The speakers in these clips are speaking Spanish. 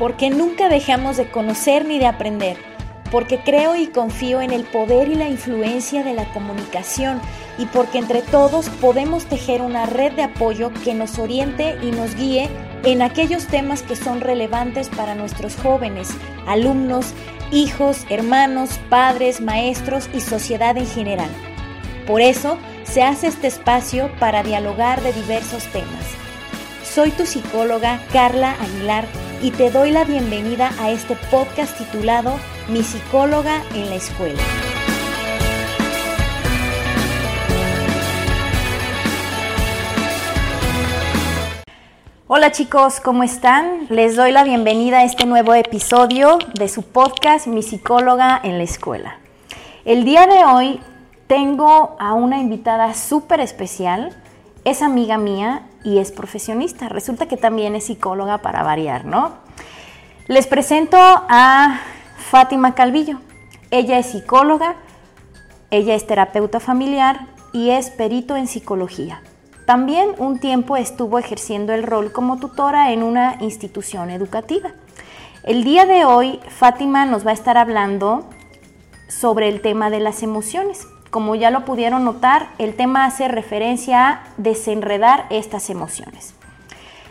porque nunca dejamos de conocer ni de aprender, porque creo y confío en el poder y la influencia de la comunicación y porque entre todos podemos tejer una red de apoyo que nos oriente y nos guíe en aquellos temas que son relevantes para nuestros jóvenes, alumnos, hijos, hermanos, padres, maestros y sociedad en general. Por eso se hace este espacio para dialogar de diversos temas. Soy tu psicóloga Carla Aguilar y te doy la bienvenida a este podcast titulado Mi psicóloga en la escuela. Hola chicos, ¿cómo están? Les doy la bienvenida a este nuevo episodio de su podcast Mi psicóloga en la escuela. El día de hoy tengo a una invitada súper especial, es amiga mía y es profesionista. Resulta que también es psicóloga para variar, ¿no? Les presento a Fátima Calvillo. Ella es psicóloga, ella es terapeuta familiar y es perito en psicología. También un tiempo estuvo ejerciendo el rol como tutora en una institución educativa. El día de hoy Fátima nos va a estar hablando sobre el tema de las emociones. Como ya lo pudieron notar, el tema hace referencia a desenredar estas emociones.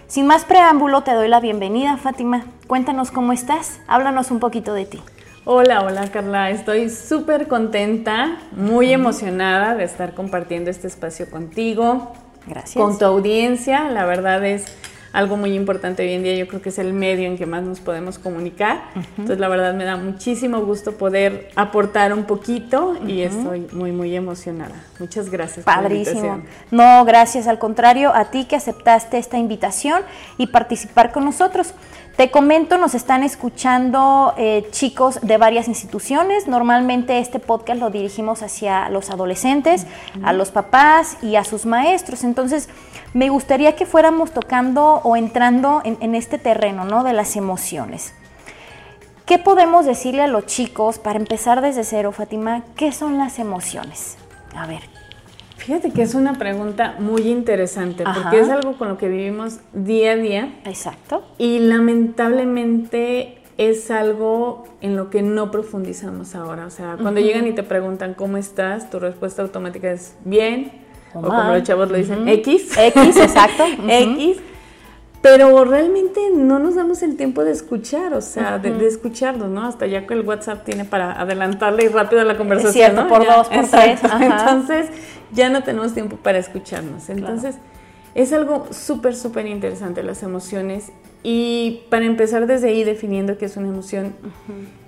Sin más preámbulo, te doy la bienvenida, Fátima. Cuéntanos cómo estás, háblanos un poquito de ti. Hola, hola Carla, estoy súper contenta, muy emocionada de estar compartiendo este espacio contigo. Gracias. Con tu audiencia, la verdad es algo muy importante hoy en día, yo creo que es el medio en que más nos podemos comunicar. Entonces, la verdad me da muchísimo gusto poder aportar un poquito y estoy muy, muy emocionada. Muchas gracias. Padrísimo. no, gracias, al contrario, a ti que aceptaste esta invitación y participar con nosotros. Te comento, nos están escuchando eh, chicos de varias instituciones. Normalmente este podcast lo dirigimos hacia los adolescentes, a los papás y a sus maestros. Entonces, me gustaría que fuéramos tocando o entrando en, en este terreno ¿no? de las emociones. ¿Qué podemos decirle a los chicos para empezar desde cero, Fátima? ¿Qué son las emociones? A ver, Fíjate que es una pregunta muy interesante porque es algo con lo que vivimos día a día. Exacto. Y lamentablemente es algo en lo que no profundizamos ahora. O sea, cuando llegan y te preguntan cómo estás, tu respuesta automática es bien. O, como los chavos lo dicen, X. X, exacto. X. Pero realmente no nos damos el tiempo de escuchar, o sea, de, escucharnos, ¿no? Hasta ya que el WhatsApp tiene para adelantarle y rápido la conversación. Es cierto, por dos, por tres. Entonces, ya no tenemos tiempo para escucharnos. Entonces, es algo súper, súper interesante las emociones. Y para empezar desde ahí definiendo qué es una emoción,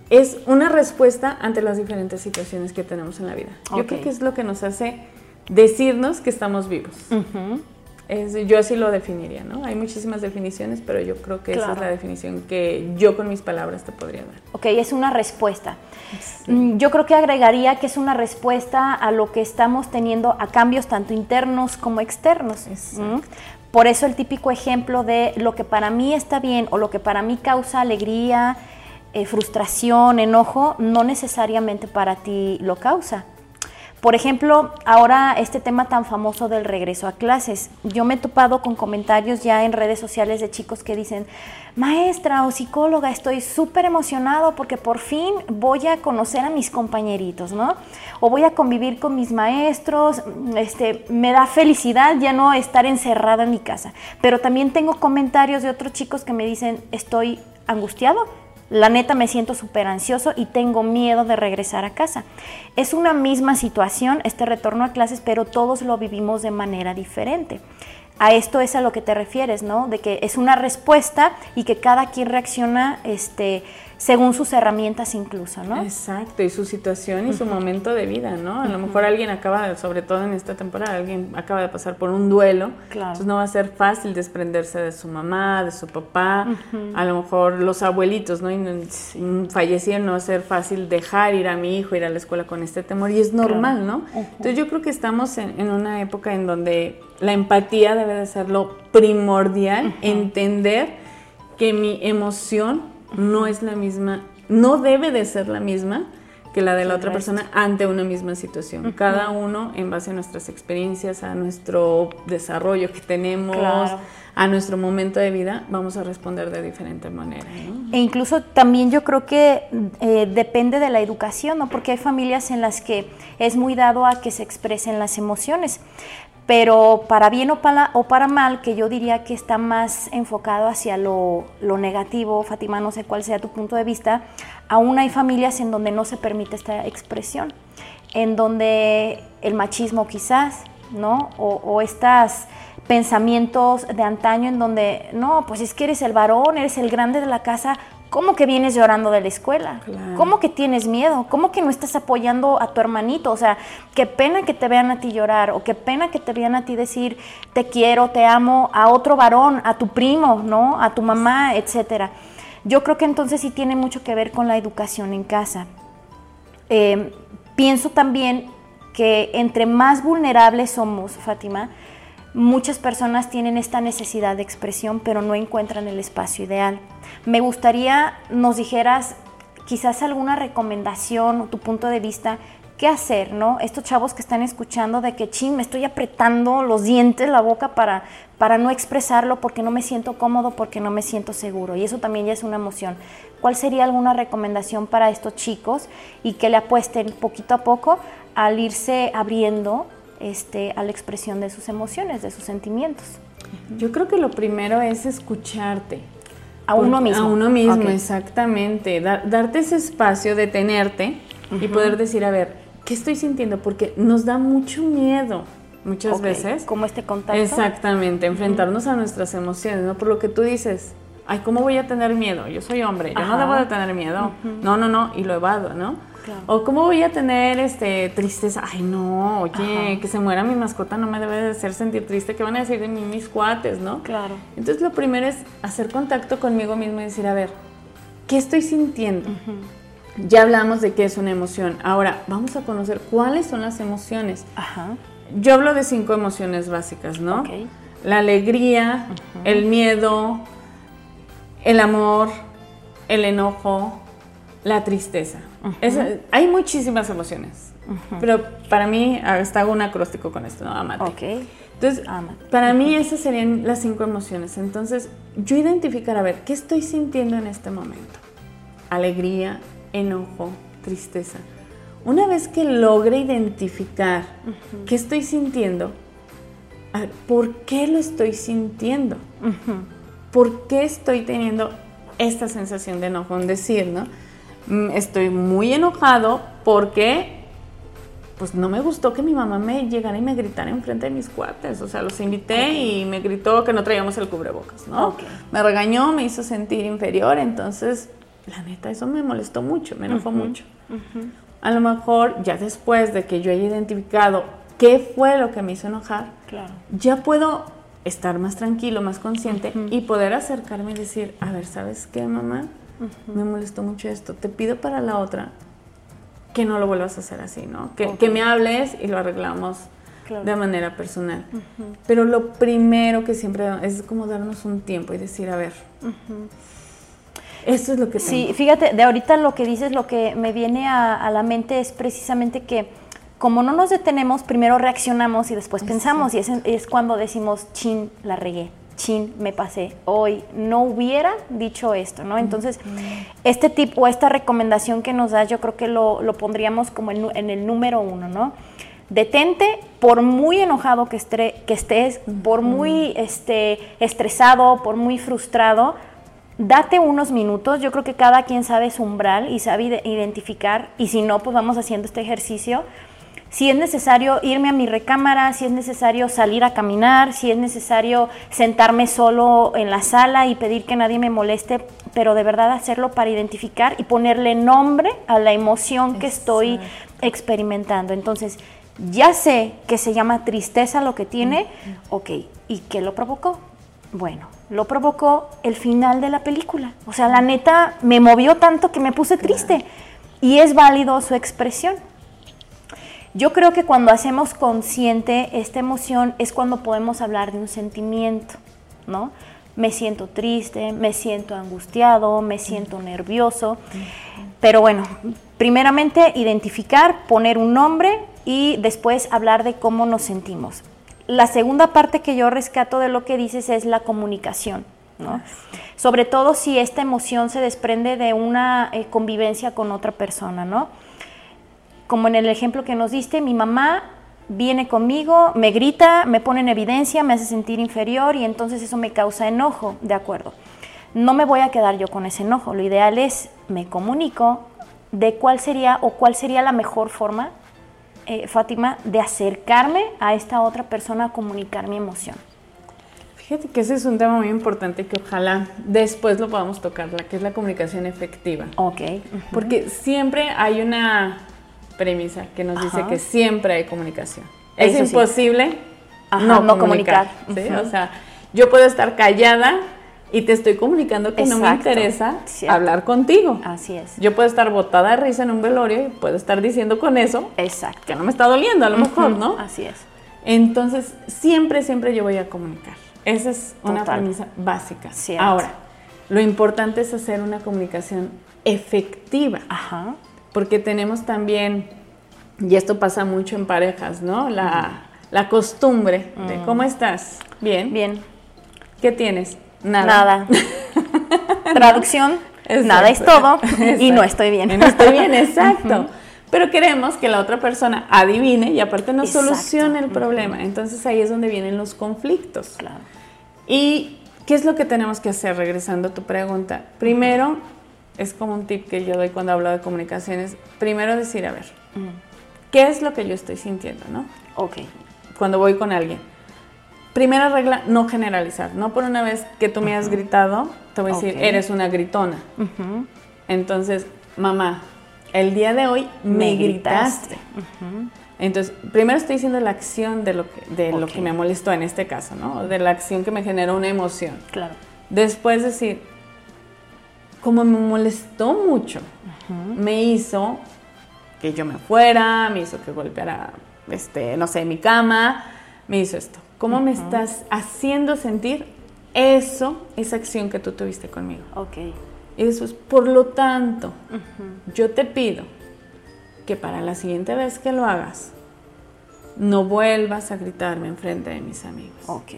es una respuesta ante las diferentes situaciones que tenemos en la vida. Yo creo que es lo que nos hace decirnos que estamos vivos yo así lo definiría, ¿no? Hay muchísimas definiciones, pero yo creo que esa es la definición que yo con mis palabras te podría dar. Ok, es una respuesta. Mm, yo creo que agregaría que es una respuesta a lo que estamos teniendo a cambios tanto internos como externos. Por eso el típico ejemplo de lo que para mí está bien o lo que para mí causa alegría, eh, frustración, enojo, no necesariamente para ti lo causa. Por ejemplo, ahora este tema tan famoso del regreso a clases. Yo me he topado con comentarios ya en redes sociales de chicos que dicen, maestra o psicóloga, estoy súper emocionado porque por fin voy a conocer a mis compañeritos, ¿no? O voy a convivir con mis maestros, este, me da felicidad ya no estar encerrada en mi casa. Pero también tengo comentarios de otros chicos que me dicen, estoy angustiado la neta me siento súper ansioso y tengo miedo de regresar a casa. Es una misma situación este retorno a clases, pero todos lo vivimos de manera diferente. A esto es a lo que te refieres, ¿no? De que es una respuesta y que cada quien reacciona este, según sus herramientas incluso, ¿no? Exacto, y su situación y su momento de vida, ¿no? A lo mejor alguien acaba, sobre todo en esta temporada, alguien acaba de pasar por un duelo, claro. entonces no va a ser fácil desprenderse de su mamá, de su papá, a lo mejor los abuelitos, ¿no? Y, fallecieron, no va a ser fácil dejar ir a mi hijo, ir a la escuela con este temor, y es normal, ¿no? Entonces yo creo que estamos en, una época en donde la empatía debe de ser lo primordial, entender que mi emoción no es la misma, no debe de ser la misma que la de la otra persona ante una misma situación. Cada uno en base a nuestras experiencias, a nuestro desarrollo que tenemos, a nuestro momento de vida, vamos a responder de diferente manera. E incluso también yo creo que eh, depende de la educación, ¿no? Porque hay familias en las que es muy dado a que se expresen las emociones. Pero para bien o para, o para mal, que yo diría que está más enfocado hacia lo, lo negativo, Fátima, no sé cuál sea tu punto de vista, aún hay familias en donde no se permite esta expresión, en donde el machismo quizás, ¿no? O, estos pensamientos de antaño en donde, no, pues es que eres el varón, eres el grande de la casa, ¿cómo que vienes llorando de la escuela? ¿Cómo que tienes miedo? ¿Cómo que no estás apoyando a tu hermanito? O sea, qué pena que te vean a ti llorar o qué pena que te vean a ti decir te quiero, te amo a otro varón, a tu primo, ¿no? A tu mamá, etcétera. Yo creo que entonces sí tiene mucho que ver con la educación en casa. Eh, pienso también que entre más vulnerables somos, Fátima, muchas personas tienen esta necesidad de expresión, pero no encuentran el espacio ideal. Me gustaría nos dijeras quizás alguna recomendación o tu punto de vista qué hacer, ¿no? Estos chavos que están escuchando de que, ching, me estoy apretando los dientes, la boca para, para no expresarlo porque no me siento cómodo, porque no me siento seguro. Y eso también ya es una emoción. ¿Cuál sería alguna recomendación para estos chicos y que le apuesten poquito a poco al irse abriendo este, a la expresión de sus emociones, de sus sentimientos? Yo creo que lo primero es escucharte. A uno mismo. A uno mismo, exactamente. darte ese espacio, detenerte y poder decir, a ver, ¿qué estoy sintiendo? Porque nos da mucho miedo muchas veces. Como este contacto. Exactamente, enfrentarnos a nuestras emociones, ¿no? Por lo que tú dices, ay, ¿cómo voy a tener miedo? Yo soy hombre, yo no debo de tener miedo. No, no, no, y lo evado, ¿no? O cómo voy a tener este tristeza, ay no, oye, que se muera mi mascota no me debe de hacer sentir triste, ¿qué van a decir de mí mis cuates, no? Claro. Entonces lo primero es hacer contacto conmigo mismo y decir, a ver, ¿qué estoy sintiendo? Ya hablamos de qué es una emoción. Ahora, vamos a conocer cuáles son las emociones. Ajá. Yo hablo de cinco emociones básicas, ¿no? La alegría, el miedo, el amor, el enojo, la tristeza. Hay muchísimas emociones, pero para mí, hasta hago un acróstico con esto, ¿no? Amate. Entonces, para mí esas serían las cinco emociones. Entonces, yo identificar, a ver, ¿qué estoy sintiendo en este momento? Alegría, enojo, tristeza. Una vez que logre identificar qué estoy sintiendo, ¿por qué lo estoy sintiendo? ¿Por qué estoy teniendo esta sensación de enojo? En decir, ¿no? Mm, estoy muy enojado porque pues no me gustó que mi mamá me llegara y me gritara enfrente de mis cuates. O sea, los invité y me gritó que no traíamos el cubrebocas, ¿no? Me regañó, me hizo sentir inferior, entonces la neta, eso me molestó mucho, me enojó mucho. A lo mejor ya después de que yo haya identificado qué fue lo que me hizo enojar, ya puedo estar más tranquilo, más consciente y poder acercarme y decir, a ver, ¿sabes qué, mamá? Me molestó mucho esto. Te pido para la otra que no lo vuelvas a hacer así, ¿no? Que, me hables y lo arreglamos de manera personal. Pero lo primero que siempre es como darnos un tiempo y decir, a ver, eso es lo que Sí, fíjate, de ahorita lo que dices, lo que me viene a, la mente es precisamente que como no nos detenemos, primero reaccionamos y después pensamos y es, es cuando decimos, chin, la regué chin, me pasé, hoy no hubiera dicho esto, ¿no? Entonces, este tipo, esta recomendación que nos das, yo creo que lo, lo pondríamos como en, en, el número uno, ¿no? Detente, por muy enojado que, que estés, por muy este, estresado, por muy frustrado, date unos minutos, yo creo que cada quien sabe su umbral y sabe identificar, y si no, pues vamos haciendo este ejercicio. Si es necesario irme a mi recámara, si es necesario salir a caminar, si es necesario sentarme solo en la sala y pedir que nadie me moleste, pero de verdad hacerlo para identificar y ponerle nombre a la emoción que estoy experimentando. Entonces, ya sé que se llama tristeza lo que tiene, ok, ¿y qué lo provocó? Bueno, lo provocó el final de la película. O sea, la neta me movió tanto que me puse triste. Y es válido su expresión. Yo creo que cuando hacemos consciente esta emoción es cuando podemos hablar de un sentimiento, ¿no? Me siento triste, me siento angustiado, me siento nervioso. Pero bueno, primeramente identificar, poner un nombre y después hablar de cómo nos sentimos. La segunda parte que yo rescato de lo que dices es la comunicación. ¿no? Sobre todo si esta emoción se desprende de una eh, convivencia con otra persona, ¿no? Como en el ejemplo que nos diste, mi mamá viene conmigo, me grita, me pone en evidencia, me hace sentir inferior y entonces eso me causa enojo, de acuerdo. No me voy a quedar yo con ese enojo, lo ideal es me comunico de cuál sería o cuál sería la mejor forma, eh, Fátima, de acercarme a esta otra persona a comunicar mi emoción. Fíjate que ese es un tema muy importante que ojalá después lo podamos tocar, la que es la comunicación efectiva. Ok. Porque siempre hay una premisa que nos dice que siempre hay comunicación. Es imposible no, comunicar. O sea, yo puedo estar callada y te estoy comunicando que no me interesa hablar contigo. Así es. Yo puedo estar botada de risa en un velorio y puedo estar diciendo con eso Exacto. que no me está doliendo a lo mejor, ¿no? Así es. Entonces, siempre, siempre yo voy a comunicar. Esa es una premisa básica. Ahora, lo importante es hacer una comunicación efectiva. Ajá. Porque tenemos también, y esto pasa mucho en parejas, ¿no? La, la costumbre de, mm. ¿cómo estás? Bien. Bien. ¿Qué tienes? Nada. Nada. Traducción, nada es todo y no estoy bien. no estoy bien, exacto. Pero queremos que la otra persona adivine y aparte nos solucione el problema. Entonces ahí es donde vienen los conflictos. Claro. ¿Y qué es lo que tenemos que hacer? Regresando a tu pregunta. Primero, es como un tip que yo doy cuando hablo de comunicaciones. Primero decir, a ver, ¿qué es lo que yo estoy sintiendo? ¿no? Ok. Cuando voy con alguien. Primera regla, no generalizar. No por una vez que tú me has gritado, te voy a decir, eres una gritona. Entonces, mamá, el día de hoy me, gritaste. Entonces, primero estoy diciendo la acción de lo que, de lo que me molestó en este caso, ¿no? De la acción que me generó una emoción. Claro. Después decir, como me molestó mucho, me hizo que yo me fuera, me hizo que golpeara, este, no sé, mi cama, me hizo esto. ¿Cómo me estás haciendo sentir eso, esa acción que tú tuviste conmigo? Ok. Eso es, por lo tanto, yo te pido que para la siguiente vez que lo hagas, no vuelvas a gritarme enfrente de mis amigos. Ok.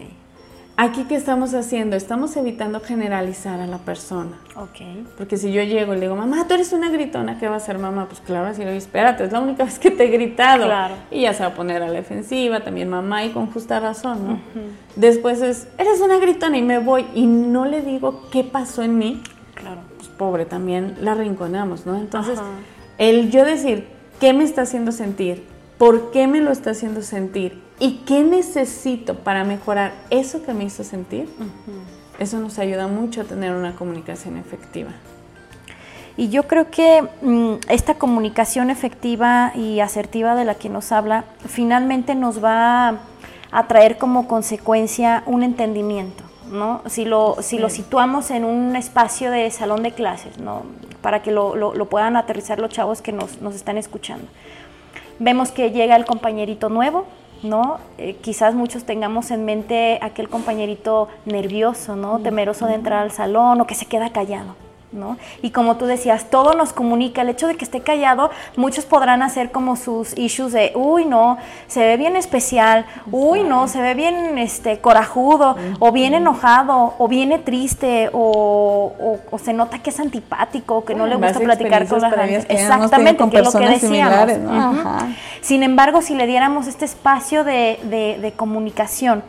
Aquí, ¿qué estamos haciendo? Estamos evitando generalizar a la persona. Ok. Porque si yo llego y le digo, mamá, tú eres una gritona, ¿qué va a hacer mamá? Pues claro, así, espérate, es la única vez que te he gritado. Claro. Y ya se va a poner a la defensiva, también mamá, y con justa razón, ¿no? Después es, eres una gritona y me voy y no le digo qué pasó en mí. Claro. Pues pobre, también la rinconamos, ¿no? Entonces, el yo decir, ¿qué me está haciendo sentir? ¿Por qué me lo está haciendo sentir? ¿Y qué necesito para mejorar eso que me hizo sentir? Eso nos ayuda mucho a tener una comunicación efectiva. Y yo creo que mm, esta comunicación efectiva y asertiva de la que nos habla, finalmente nos va a traer como consecuencia un entendimiento, ¿no? Si lo, si lo situamos en un espacio de salón de clases, ¿no? Para que lo, lo, puedan aterrizar los chavos que nos, nos están escuchando. Vemos que llega el compañerito nuevo, ¿no? Eh, quizás muchos tengamos en mente aquel compañerito nervioso, ¿no? Temeroso de entrar al salón o que se queda callado. Y como tú decías, todo nos comunica. El hecho de que esté callado, muchos podrán hacer como sus issues de, uy, no, se ve bien especial, uy, no, se ve bien este, corajudo, o bien enojado, o viene triste, o, se nota que es antipático, que no le gusta platicar con la gente. Exactamente, que es lo que decíamos. Sin embargo, si le diéramos este espacio de, comunicación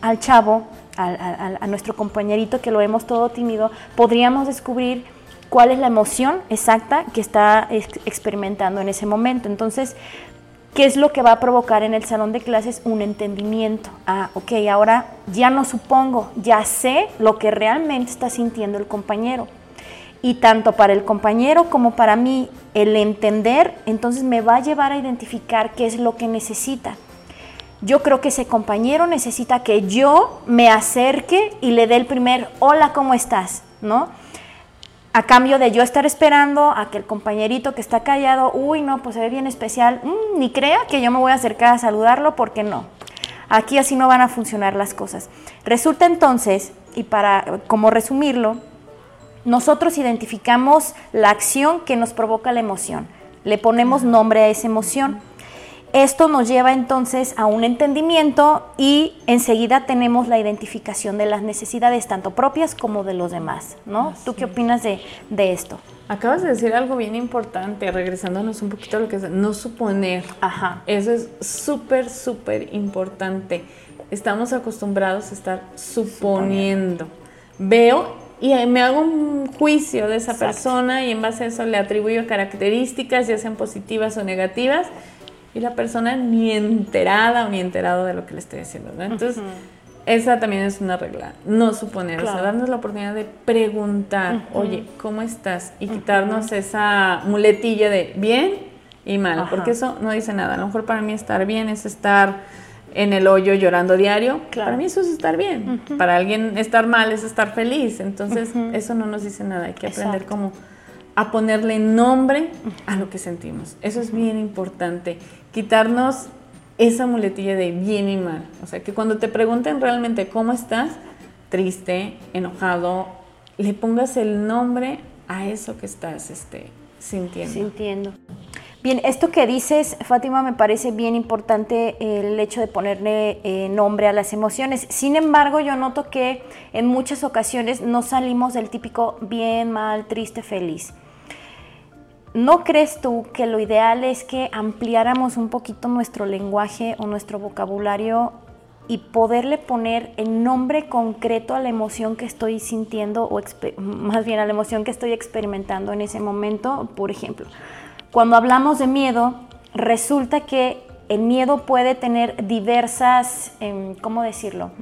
al chavo, a, nuestro compañerito que lo vemos todo tímido, podríamos descubrir cuál es la emoción exacta que está experimentando en ese momento. Entonces, ¿qué es lo que va a provocar en el salón de clases? Un entendimiento. Ah, ok, ahora ya no supongo, ya sé lo que realmente está sintiendo el compañero. Y tanto para el compañero como para mí, el entender, entonces me va a llevar a identificar qué es lo que necesita yo creo que ese compañero necesita que yo me acerque y le dé el primer hola, ¿cómo estás? ¿No? A cambio de yo estar esperando a que el compañerito que está callado, uy, no, pues se ve bien especial, mm, ni crea que yo me voy a acercar a saludarlo porque no. Aquí así no van a funcionar las cosas. Resulta entonces, y para resumirlo, nosotros identificamos la acción que nos provoca la emoción, le ponemos nombre a esa emoción. Esto nos lleva entonces a un entendimiento y enseguida tenemos la identificación de las necesidades tanto propias como de los demás, ¿no? ¿Tú qué opinas de, esto? Acabas de decir algo bien importante, regresándonos un poquito a lo que es no suponer. Ajá. Eso es súper, súper importante. Estamos acostumbrados a estar suponiendo. Veo y me hago un juicio de esa persona y en base a eso le atribuyo características, ya sean positivas o negativas, y la persona ni enterada o ni enterado de lo que le estoy diciendo. Entonces, esa también es una regla, no suponer, o sea, darnos la oportunidad de preguntar, oye, ¿cómo estás? Y quitarnos esa muletilla de bien y mal, porque eso no dice nada. A lo mejor para mí estar bien es estar en el hoyo llorando diario. Para mí eso es estar bien. Para alguien estar mal es estar feliz. Entonces, eso no nos dice nada. Hay que aprender como a ponerle nombre a lo que sentimos. Eso es bien importante. Quitarnos esa muletilla de bien y mal. O sea, que cuando te pregunten realmente cómo estás, triste, enojado, le pongas el nombre a eso que estás este, sintiendo. Sintiendo. Bien, esto que dices, Fátima, me parece bien importante el hecho de ponerle eh, nombre a las emociones. Sin embargo, yo noto que en muchas ocasiones no salimos del típico bien, mal, triste, feliz. ¿No crees tú que lo ideal es que ampliáramos un poquito nuestro lenguaje o nuestro vocabulario y poderle poner el nombre concreto a la emoción que estoy sintiendo o más bien a la emoción que estoy experimentando en ese momento? Por ejemplo, cuando hablamos de miedo, resulta que el miedo puede tener diversas, em, ¿cómo decirlo?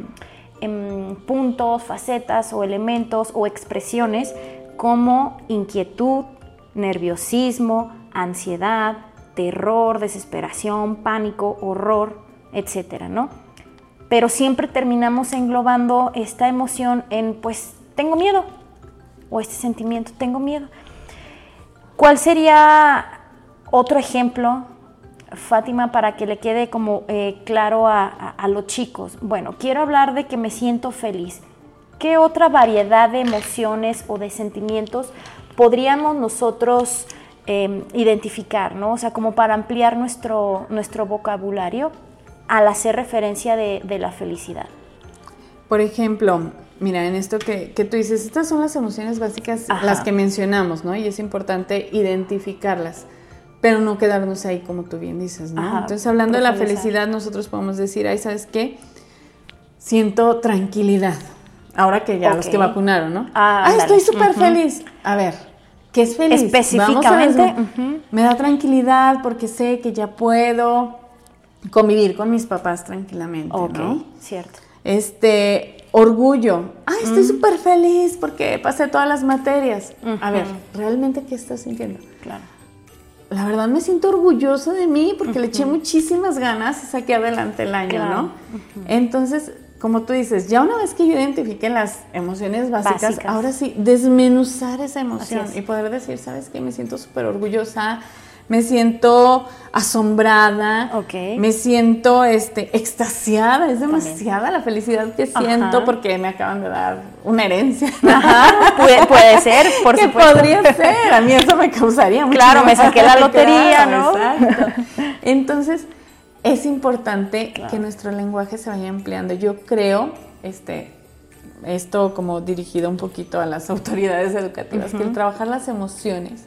Em, puntos, facetas o elementos o expresiones como inquietud, nerviosismo, ansiedad, terror, desesperación, pánico, horror, etcétera, ¿no? Pero siempre terminamos englobando esta emoción en, pues, tengo miedo, o este sentimiento, tengo miedo. ¿Cuál sería otro ejemplo, Fátima, para que le quede como eh, claro a, los chicos. Bueno, quiero hablar de que me siento feliz. ¿Qué otra variedad de emociones o de sentimientos podríamos nosotros em, identificar, ¿no? O sea, como para ampliar nuestro, nuestro vocabulario al hacer referencia de, la felicidad. Por ejemplo, mira, en esto que, tú dices, estas son las emociones básicas, las que mencionamos, ¿no? Y es importante identificarlas pero no quedarnos ahí como tú bien dices, ¿no? Entonces, hablando de la felicidad, nosotros podemos decir, ay, ¿sabes qué? Siento tranquilidad. Ahora que ya los que vacunaron, ¿no? Ah, estoy súper feliz. A ver, ¿qué es feliz? Específicamente. Me da tranquilidad porque sé que ya puedo convivir con mis papás tranquilamente, ¿no? cierto. Este, orgullo. Ay, estoy súper feliz porque pasé todas las materias. A ver, ¿realmente qué estás sintiendo? Claro la verdad me siento orgulloso de mí porque le eché muchísimas ganas y saqué adelante el año, ¿no? Entonces, como tú dices, ya una vez que yo identifique las emociones básicas, ahora sí, desmenuzar esa emoción y poder decir, ¿sabes qué? Me siento súper orgullosa me siento asombrada, me siento este, extasiada, es demasiada la felicidad que siento porque me acaban de dar una herencia. Ajá, puede, ser, por que podría ser, a mí eso me causaría mucho Claro, me saqué la lotería, ¿no? Exacto. Entonces, es importante que nuestro lenguaje se vaya ampliando. Yo creo, este, esto como dirigido un poquito a las autoridades educativas, que el trabajar las emociones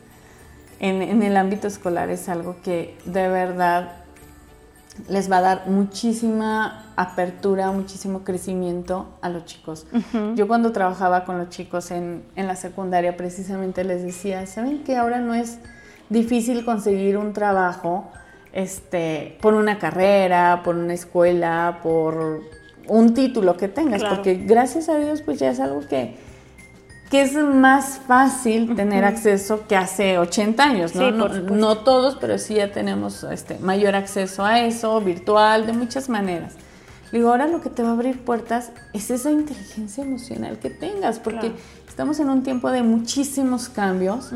en, el ámbito escolar es algo que de verdad les va a dar muchísima apertura, muchísimo crecimiento a los chicos. Yo cuando trabajaba con los chicos en, la secundaria precisamente les decía, ¿saben que ahora no es difícil conseguir un trabajo este, por una carrera, por una escuela, por un título que tengas? Porque gracias a Dios pues ya es algo que que es más fácil tener acceso que hace 80 años, ¿no? no, todos, pero sí ya tenemos este, mayor acceso a eso, virtual, de muchas maneras. Digo, ahora lo que te va a abrir puertas es esa inteligencia emocional que tengas, porque estamos en un tiempo de muchísimos cambios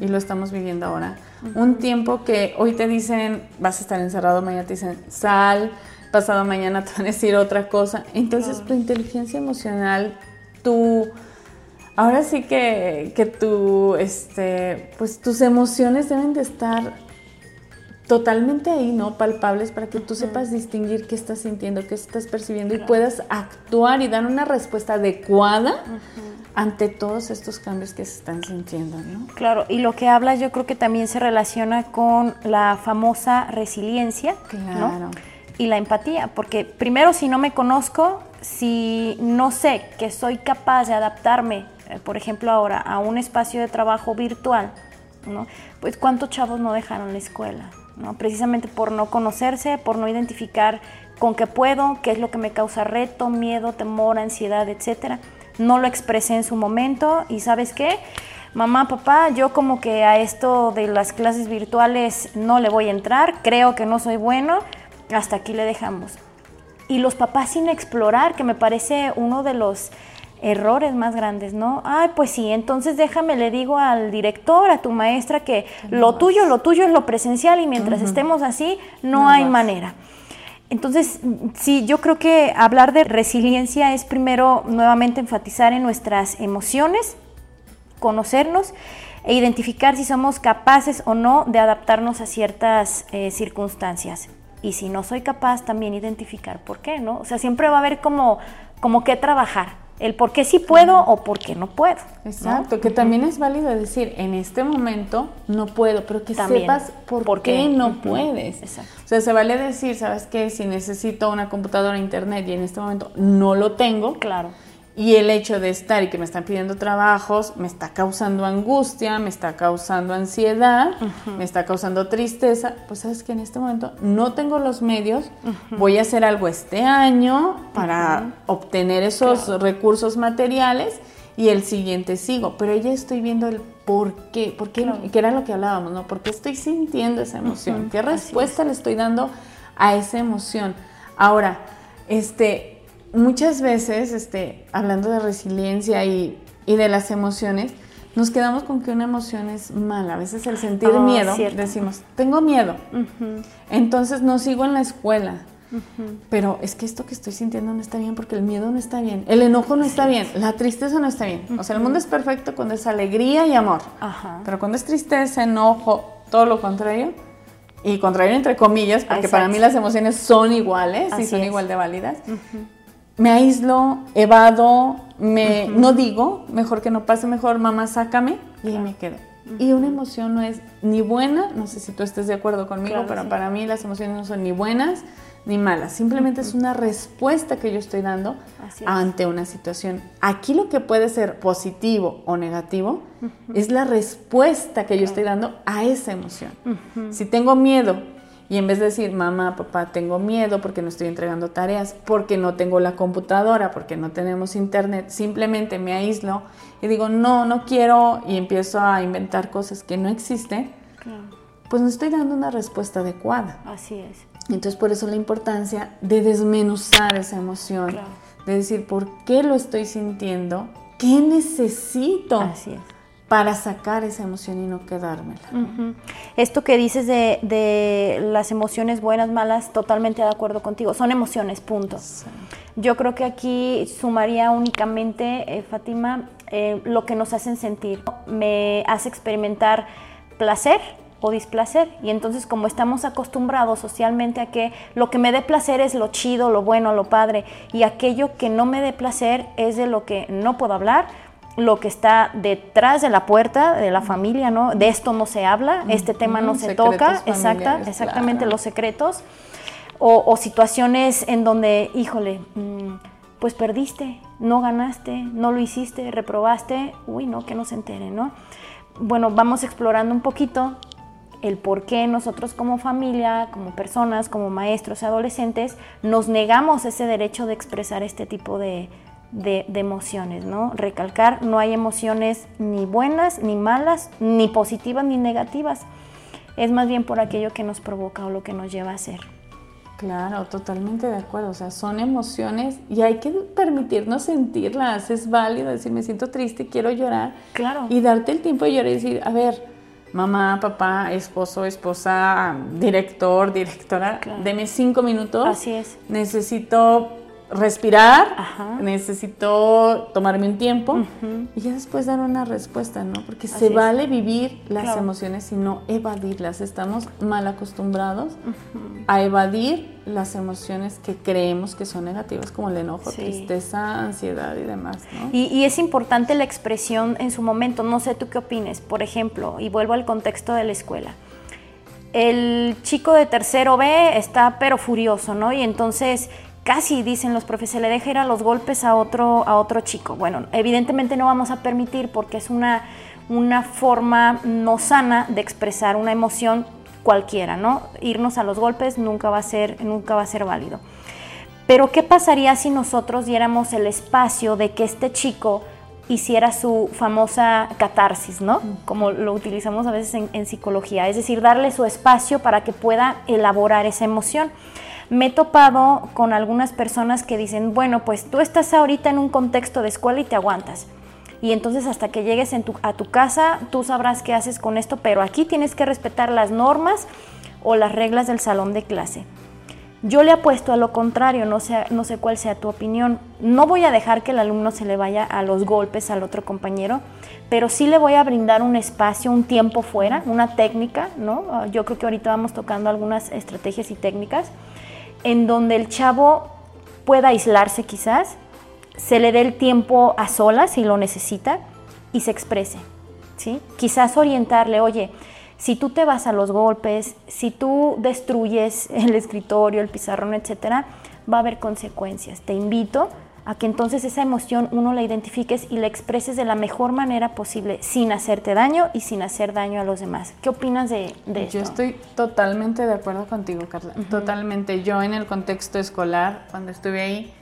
y lo estamos viviendo ahora. Un tiempo que hoy te dicen, vas a estar encerrado, mañana te dicen, sal, pasado mañana te van a decir otra cosa. Entonces tu inteligencia emocional, tu ahora sí que, que tu, este, pues tus emociones deben de estar totalmente ahí, ¿no? Palpables para que tú sepas distinguir qué estás sintiendo, qué estás percibiendo y puedas actuar y dar una respuesta adecuada ante todos estos cambios que se están sintiendo, ¿no? Claro, y lo que hablas yo creo que también se relaciona con la famosa resiliencia, ¿no? Y la empatía, porque primero si no me conozco, si no sé que soy capaz de adaptarme, eh, por ejemplo ahora, a un espacio de trabajo virtual, ¿no? Pues cuántos chavos no dejaron la escuela, precisamente por no conocerse, por no identificar con qué puedo, qué es lo que me causa reto, miedo, temor, ansiedad, etcétera. No lo expresé en su momento y sabes qué, mamá, papá, yo como que a esto de las clases virtuales no le voy a entrar, creo que no soy bueno, hasta aquí le dejamos. Y los papás sin explorar, que me parece uno de los errores más grandes, ¿no? Ay, pues sí, entonces déjame, le digo al director, a tu maestra, que lo tuyo, lo tuyo es lo presencial y mientras estemos así, no, hay manera. Entonces, sí, yo creo que hablar de resiliencia es primero nuevamente enfatizar en nuestras emociones, conocernos e identificar si somos capaces o no de adaptarnos a ciertas eh, circunstancias. Y si no soy capaz, también identificar por qué, ¿no? O sea, siempre va a haber como, como que trabajar el por qué sí puedo o por qué no puedo. Exacto, que también es válido decir, en este momento no puedo, pero que sepas por, qué, no puedes. Exacto. O sea, se vale decir, ¿sabes qué? Si necesito una computadora, internet y en este momento no lo tengo. Claro y el hecho de estar y que me están pidiendo trabajos me está causando angustia, me está causando ansiedad, me está causando tristeza, pues sabes que en este momento no tengo los medios, voy a hacer algo este año para obtener esos recursos materiales y el siguiente sigo, pero ya estoy viendo el por qué, por qué, que era lo que hablábamos, ¿no? ¿Por qué estoy sintiendo esa emoción? ¿Qué respuesta le estoy dando a esa emoción? Ahora, este, muchas veces, este, hablando de resiliencia y, de las emociones, nos quedamos con que una emoción es mala. A veces el sentir oh, miedo, decimos, tengo miedo, entonces no sigo en la escuela. Pero es que esto que estoy sintiendo no está bien porque el miedo no está bien, el enojo no está bien, la tristeza no está bien. O sea, el mundo es perfecto cuando es alegría y amor. Pero cuando es tristeza, enojo, todo lo contrario, y contrario entre comillas, porque para mí las emociones son iguales y son igual de válidas me aíslo, evado, me, no digo, mejor que no pase, mejor mamá sácame y ahí me quedo. Y una emoción no es ni buena, no sé si tú estés de acuerdo conmigo, pero para mí las emociones no son ni buenas ni malas, simplemente es una respuesta que yo estoy dando ante una situación. Aquí lo que puede ser positivo o negativo es la respuesta que yo estoy dando a esa emoción. Si tengo miedo y en vez de decir, mamá, papá, tengo miedo porque no estoy entregando tareas, porque no tengo la computadora, porque no tenemos internet, simplemente me aíslo y digo, no, no quiero y empiezo a inventar cosas que no existen, pues no estoy dando una respuesta adecuada. Así es. Entonces por eso la importancia de desmenuzar esa emoción, de decir, ¿por qué lo estoy sintiendo? ¿Qué necesito? Así es para sacar esa emoción y no quedármela. Esto que dices de, las emociones buenas, malas, totalmente de acuerdo contigo. Son emociones, punto. Yo creo que aquí sumaría únicamente, eh, Fátima, eh, lo que nos hacen sentir. Me hace experimentar placer o displacer. Y entonces como estamos acostumbrados socialmente a que lo que me dé placer es lo chido, lo bueno, lo padre, y aquello que no me dé placer es de lo que no puedo hablar lo que está detrás de la puerta de la familia, ¿no? De esto no se habla, este tema no se toca, exacta, exactamente los secretos, o, situaciones en donde, híjole, mm, pues perdiste, no ganaste, no lo hiciste, reprobaste, uy, no, que no se entere, ¿no? Bueno, vamos explorando un poquito el por qué nosotros como familia, como personas, como maestros, adolescentes, nos negamos ese derecho de expresar este tipo de, de, emociones, ¿no? Recalcar, no hay emociones ni buenas, ni malas, ni positivas, ni negativas. Es más bien por aquello que nos provoca o lo que nos lleva a ser. Claro, totalmente de acuerdo. O sea, son emociones y hay que permitirnos sentirlas. Es válido decir, me siento triste, quiero llorar. Claro. Y darte el tiempo de llorar y decir, a ver, mamá, papá, esposo, esposa, director, directora, deme cinco minutos. Así es. Necesito respirar, necesito tomarme un tiempo y ya después dar una respuesta, ¿no? Porque se vale vivir las emociones y no evadirlas. Estamos mal acostumbrados a evadir las emociones que creemos que son negativas, como el enojo, tristeza, ansiedad y demás, ¿no? Y, y es importante la expresión en su momento. No sé tú qué opines, por ejemplo, y vuelvo al contexto de la escuela el chico de tercero B está pero furioso, ¿no? Y entonces casi dicen los profes, se le deja ir a los golpes a otro, a otro chico. Bueno, evidentemente no vamos a permitir porque es una, una forma no sana de expresar una emoción cualquiera, ¿no? Irnos a los golpes nunca va a ser, nunca va a ser válido. Pero ¿qué pasaría si nosotros diéramos el espacio de que este chico hiciera su famosa catarsis, ¿no? Como lo utilizamos a veces en, en psicología, es decir, darle su espacio para que pueda elaborar esa emoción me he topado con algunas personas que dicen, bueno, pues tú estás ahorita en un contexto de escuela y te aguantas. Y entonces hasta que llegues a tu casa, tú sabrás qué haces con esto, pero aquí tienes que respetar las normas o las reglas del salón de clase. Yo le apuesto a lo contrario, no sé, no sé cuál sea tu opinión. No voy a dejar que el alumno se le vaya a los golpes al otro compañero, pero sí le voy a brindar un espacio, un tiempo fuera, una técnica, ¿no? Yo creo que ahorita vamos tocando algunas estrategias y técnicas en donde el chavo pueda aislarse quizás, se le dé el tiempo a solas si lo necesita y se exprese. ¿sí? Quizás orientarle, oye, si tú te vas a los golpes, si tú destruyes el escritorio, el pizarrón, etcétera, va a haber consecuencias. Te invito a que entonces esa emoción uno la identifiques y la expreses de la mejor manera posible, sin hacerte daño y sin hacer daño a los demás. ¿Qué opinas de, esto? Yo estoy totalmente de acuerdo contigo, Carla. Totalmente. Yo en el contexto escolar, cuando estuve ahí,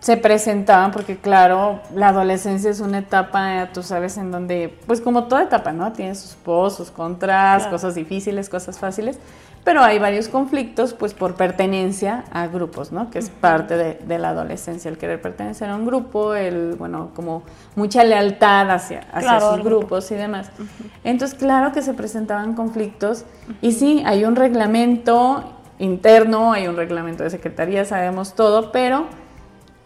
se presentaban, porque claro, la adolescencia es una etapa, tú sabes, en donde, pues como toda etapa, ¿no? Tiene sus pros, sus contras, cosas difíciles, cosas fáciles pero hay varios conflictos pues por pertenencia a grupos, ¿no? Que es parte de, la adolescencia, el querer pertenecer a un grupo, el, bueno, como mucha lealtad hacia, hacia sus grupos y demás. Entonces, claro que se presentaban conflictos y sí, hay un reglamento interno, hay un reglamento de secretaría, sabemos todo, pero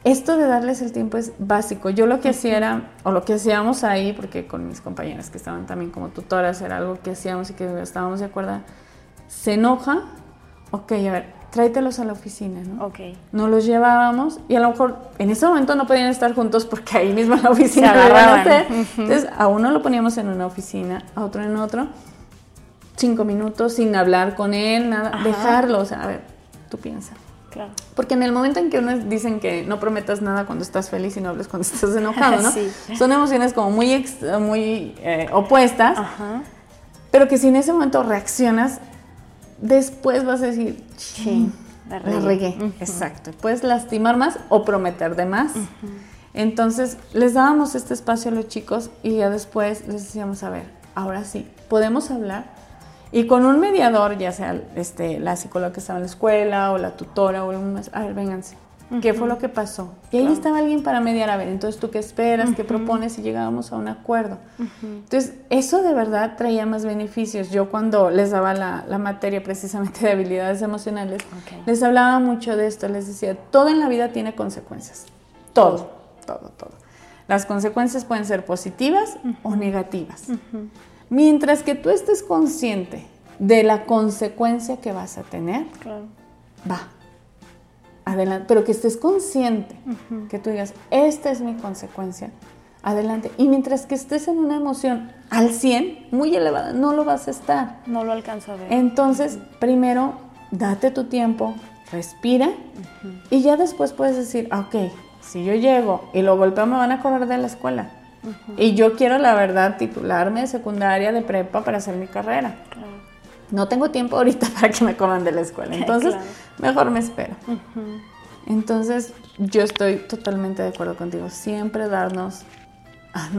esto de darles el tiempo es básico. Yo lo que hacía era, o lo que hacíamos ahí, porque con mis compañeras que estaban también como tutoras, era algo que hacíamos y que estábamos de acuerdo, se enoja, ok, a ver, tráetelos a la oficina, ¿no? Ok. Nos los llevábamos y a lo mejor en ese momento no podían estar juntos porque ahí mismo en la oficina se a Entonces a uno lo poníamos en una oficina, a otro en otro, cinco minutos sin hablar con él, nada, dejarlo, o sea, a ver, tú piensas. Claro. Porque en el momento en que uno dicen que no prometas nada cuando estás feliz y no hables cuando estás enojado, ¿no? Son emociones como muy, muy eh, opuestas, Ajá. pero que si en ese momento reaccionas, después vas a decir, sí, la regué. Exacto. Puedes lastimar más o prometer de más. Entonces, les dábamos este espacio a los chicos y ya después les decíamos, a ver, ahora sí, podemos hablar. Y con un mediador, ya sea este, la psicóloga que estaba en la escuela o la tutora o un a ver, vénganse ¿Qué fue lo que pasó? Y ahí estaba alguien para mediar, a ver, entonces tú qué esperas, qué propones y llegábamos a un acuerdo. Entonces, eso de verdad traía más beneficios. Yo cuando les daba la, la materia precisamente de habilidades emocionales, les hablaba mucho de esto, les decía, todo en la vida tiene consecuencias. Todo, todo, todo. Las consecuencias pueden ser positivas o negativas. Mientras que tú estés consciente de la consecuencia que vas a tener, va adelante, pero que estés consciente, que tú digas, esta es mi consecuencia, adelante. Y mientras que estés en una emoción al 100, muy elevada, no lo vas a estar. No lo alcanzo a ver. Entonces, primero, date tu tiempo, respira y ya después puedes decir, ok, si yo llego y lo golpeo me van a correr de la escuela. Y yo quiero, la verdad, titularme de secundaria, de prepa para hacer mi carrera. No tengo tiempo ahorita para que me corran de la escuela. Entonces, mejor me espero. Entonces, yo estoy totalmente de acuerdo contigo. Siempre darnos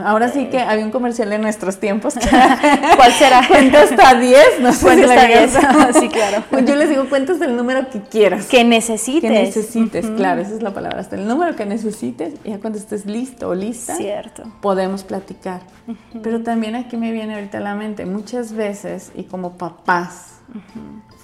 ahora sí que había un comercial en nuestros tiempos. ¿Cuál será? Cuenta hasta 10. No sé cuenta hasta 10. sí, claro. Pues yo les digo, cuentas el número que quieras. Que necesites. Que necesites, claro, esa es la palabra. Hasta el número que necesites y ya cuando estés listo o lista, Cierto. podemos platicar. Pero también aquí me viene ahorita a la mente, muchas veces, y como papás,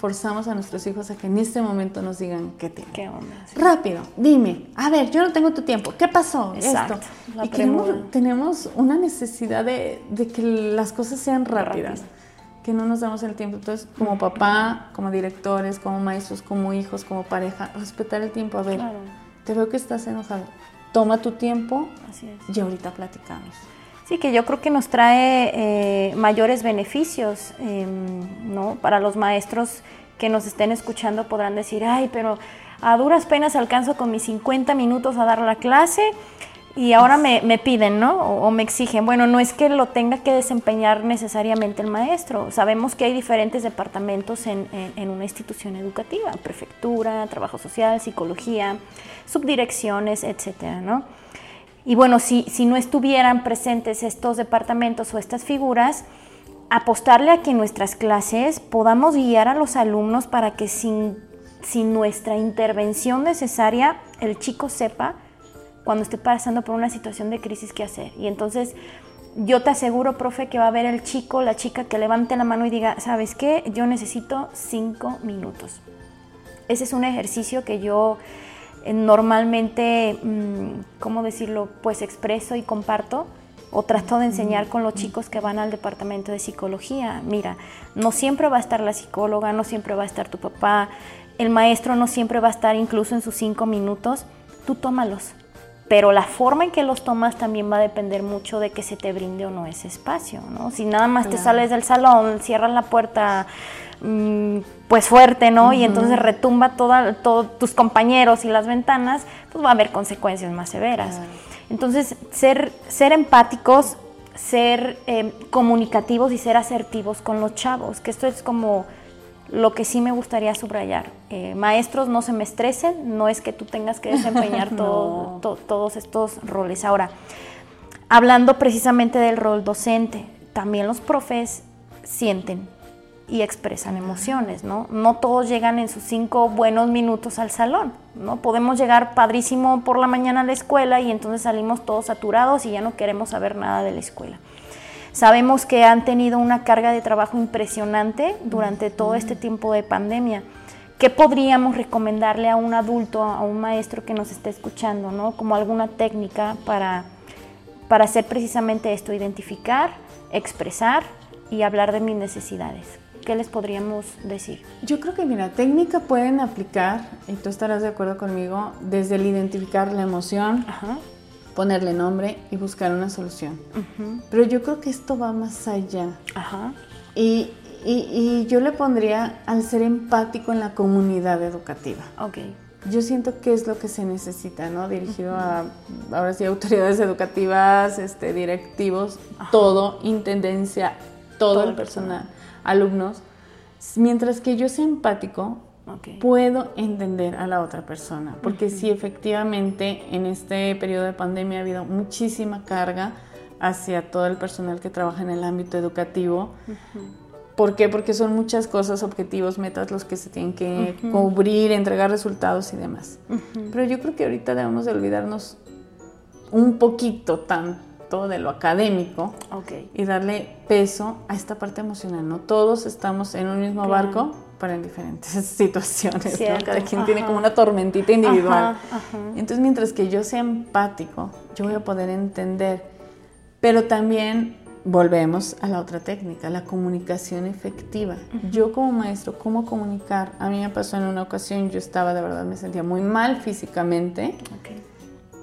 forzamos a nuestros hijos a que en este momento nos digan qué tienen. ¿Qué onda? Rápido, dime, a ver, yo no tengo tu tiempo, ¿qué pasó? Exacto, Esto. la Y queremos- tenemos una necesidad de, de que las cosas sean rápidas, Rápido. que no nos damos el tiempo. Entonces, como papá, como directores, como maestros, como hijos, como pareja, respetar el tiempo. A ver, Claro. te veo que estás enojado. Toma tu tiempo Así es. y ahorita platicamos. Sí, que yo creo que nos trae eh, mayores beneficios, eh, ¿no? Para los maestros que nos estén escuchando podrán decir, ay, pero a duras penas alcanzo con mis 50 minutos a dar la clase y ahora me, me piden, ¿no? O, o me exigen. Bueno, no es que lo tenga que desempeñar necesariamente el maestro. Sabemos que hay diferentes departamentos en, en- en una institución educativa, prefectura, trabajo social, psicología, subdirecciones, etcétera, ¿no? Y bueno, si, si no estuvieran presentes estos departamentos o estas figuras, apostarle a que en nuestras clases podamos guiar a los alumnos para que sin, sin nuestra intervención necesaria el chico sepa cuando esté pasando por una situación de crisis qué hacer. Y entonces yo te aseguro, profe, que va a haber el chico, la chica que levante la mano y diga, ¿sabes qué? Yo necesito cinco minutos. Ese es un ejercicio que yo normalmente, mm, ¿cómo decirlo? Pues expreso y comparto o trato de enseñar con los chicos que van al departamento de psicología. Mira, no siempre va a estar la psicóloga, no siempre va a estar tu papá, el maestro no siempre va a estar incluso en sus cinco minutos, tú tómalos. Pero la forma en que los tomas también va a depender mucho de que se te brinde o no ese espacio, ¿no? Si nada más te sales del salón, cierras la puerta, mm, pues fuerte, ¿no? Y entonces retumba todos tus compañeros y las ventanas, pues va a haber consecuencias más severas. Entonces, ser, ser empáticos, ser eh, comunicativos y ser asertivos con los chavos, que esto es como lo que sí me gustaría subrayar. Eh, maestros, no se me estresen, no es que tú tengas que desempeñar todo- to- todos estos roles. Ahora, hablando precisamente del rol docente, también los profes sienten y expresan emociones, ¿no? No todos llegan en sus cinco buenos minutos al salón, ¿no? Podemos llegar padrísimo por la mañana a la escuela y entonces salimos todos saturados y ya no queremos saber nada de la escuela. Sabemos que han tenido una carga de trabajo impresionante durante todo este tiempo de pandemia. ¿Qué podríamos recomendarle a un adulto, a un maestro que nos esté escuchando, ¿no? Como alguna técnica para, para hacer precisamente esto, identificar, expresar y hablar de mis necesidades. ¿Qué les podríamos decir? Yo creo que, mira, técnica pueden aplicar, y tú estarás de acuerdo conmigo, desde el identificar la emoción, Ajá. ponerle nombre y buscar una solución. Pero yo creo que esto va más allá. Ajá. Y, y- y yo le pondría al ser empático en la comunidad educativa. Ok. Yo siento que es lo que se necesita, ¿no? Dirigido a, ahora sí, autoridades educativas, este, directivos, todo, intendencia, todo, Todo el el personal, alumnos. Mientras que yo sea empático, puedo entender a la otra persona, porque sí, efectivamente, en este periodo de pandemia ha habido muchísima carga hacia todo el personal que trabaja en el ámbito educativo. ¿Por qué? Porque son muchas cosas, objetivos, metas los que se tienen que cubrir, entregar resultados y demás. Pero yo creo que ahorita debemos de olvidarnos un poquito tanto de lo académico Ok. y darle peso a esta parte emocional, ¿no? Todos estamos en un mismo Claro. barco, pero en diferentes situaciones, ¿no? Cada quien tiene ajá. como una tormentita individual. Ajá, ajá. Entonces, mientras que yo sea empático, yo voy a poder entender, pero también volvemos a la otra técnica, la comunicación efectiva. Yo como maestro, ¿cómo comunicar? A mí me pasó en una ocasión, yo estaba de verdad, me sentía muy mal físicamente Ok.